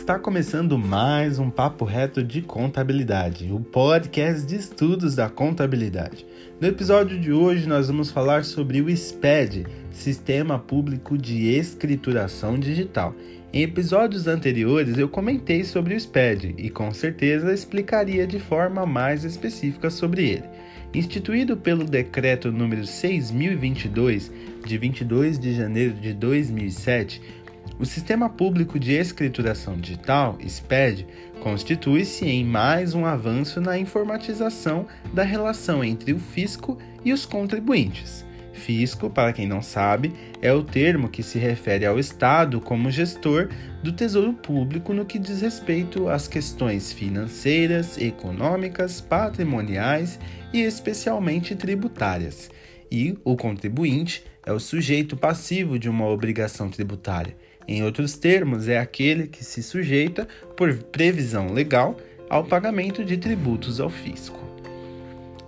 Está começando mais um Papo Reto de Contabilidade, o podcast de estudos da contabilidade. No episódio de hoje, nós vamos falar sobre o SPED, Sistema Público de Escrituração Digital. Em episódios anteriores, eu comentei sobre o SPED e com certeza explicaria de forma mais específica sobre ele. Instituído pelo Decreto número 6022, de 22 de janeiro de 2007, o Sistema Público de Escrituração Digital, SPED, constitui-se em mais um avanço na informatização da relação entre o fisco e os contribuintes. Fisco, para quem não sabe, é o termo que se refere ao Estado como gestor do Tesouro Público no que diz respeito às questões financeiras, econômicas, patrimoniais e especialmente tributárias. E o contribuinte é o sujeito passivo de uma obrigação tributária em outros termos, é aquele que se sujeita, por previsão legal, ao pagamento de tributos ao fisco.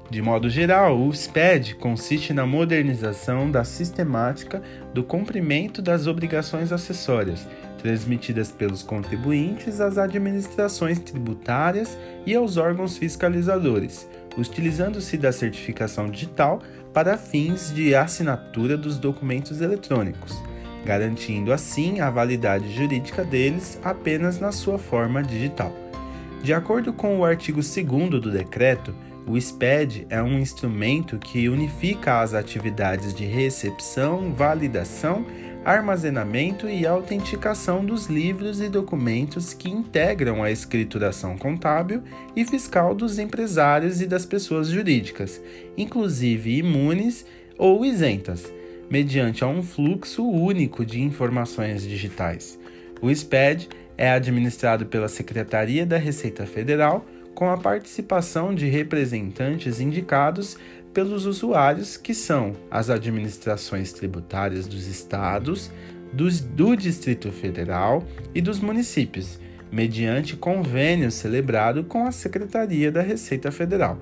De modo geral, o SPED consiste na modernização da sistemática do cumprimento das obrigações acessórias, transmitidas pelos contribuintes às administrações tributárias e aos órgãos fiscalizadores, utilizando-se da certificação digital para fins de assinatura dos documentos eletrônicos garantindo assim a validade jurídica deles apenas na sua forma digital. De acordo com o artigo 2 do decreto, o SPED é um instrumento que unifica as atividades de recepção, validação, armazenamento e autenticação dos livros e documentos que integram a escrituração contábil e fiscal dos empresários e das pessoas jurídicas, inclusive imunes ou isentas mediante a um fluxo único de informações digitais. O SPED é administrado pela Secretaria da Receita Federal com a participação de representantes indicados pelos usuários, que são as administrações tributárias dos estados, dos, do Distrito Federal e dos municípios, mediante convênio celebrado com a Secretaria da Receita Federal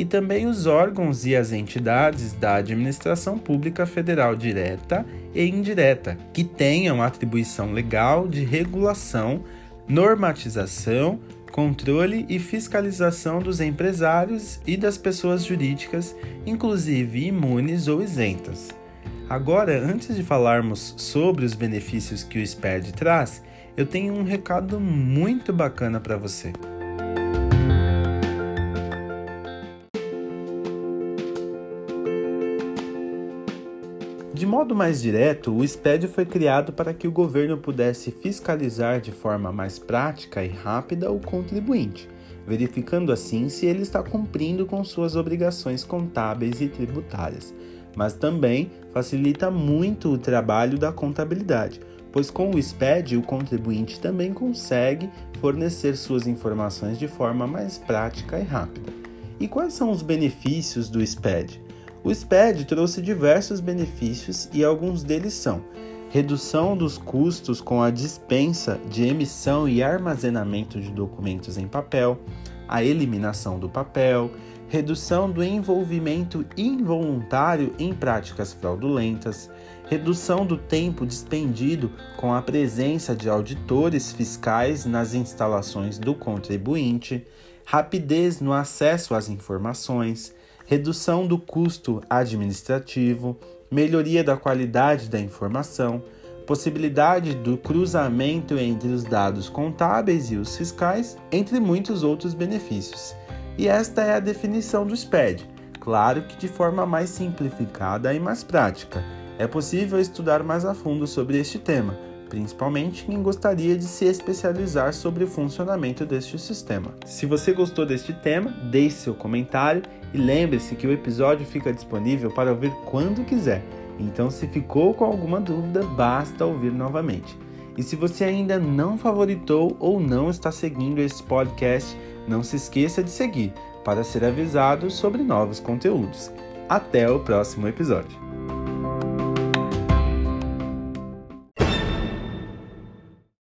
e também os órgãos e as entidades da administração pública federal direta e indireta, que tenham atribuição legal de regulação, normatização, controle e fiscalização dos empresários e das pessoas jurídicas, inclusive imunes ou isentas. Agora, antes de falarmos sobre os benefícios que o SPED traz, eu tenho um recado muito bacana para você. De modo mais direto, o SPED foi criado para que o governo pudesse fiscalizar de forma mais prática e rápida o contribuinte, verificando assim se ele está cumprindo com suas obrigações contábeis e tributárias. Mas também facilita muito o trabalho da contabilidade, pois com o SPED o contribuinte também consegue fornecer suas informações de forma mais prática e rápida. E quais são os benefícios do SPED? O SPED trouxe diversos benefícios e alguns deles são redução dos custos com a dispensa de emissão e armazenamento de documentos em papel, a eliminação do papel, redução do envolvimento involuntário em práticas fraudulentas, redução do tempo dispendido com a presença de auditores fiscais nas instalações do contribuinte, rapidez no acesso às informações, redução do custo administrativo, melhoria da qualidade da informação, possibilidade do cruzamento entre os dados contábeis e os fiscais, entre muitos outros benefícios. E esta é a definição do SPED, claro que de forma mais simplificada e mais prática. É possível estudar mais a fundo sobre este tema principalmente quem gostaria de se especializar sobre o funcionamento deste sistema. Se você gostou deste tema, deixe seu comentário e lembre-se que o episódio fica disponível para ouvir quando quiser. Então, se ficou com alguma dúvida, basta ouvir novamente. E se você ainda não favoritou ou não está seguindo esse podcast, não se esqueça de seguir para ser avisado sobre novos conteúdos. Até o próximo episódio.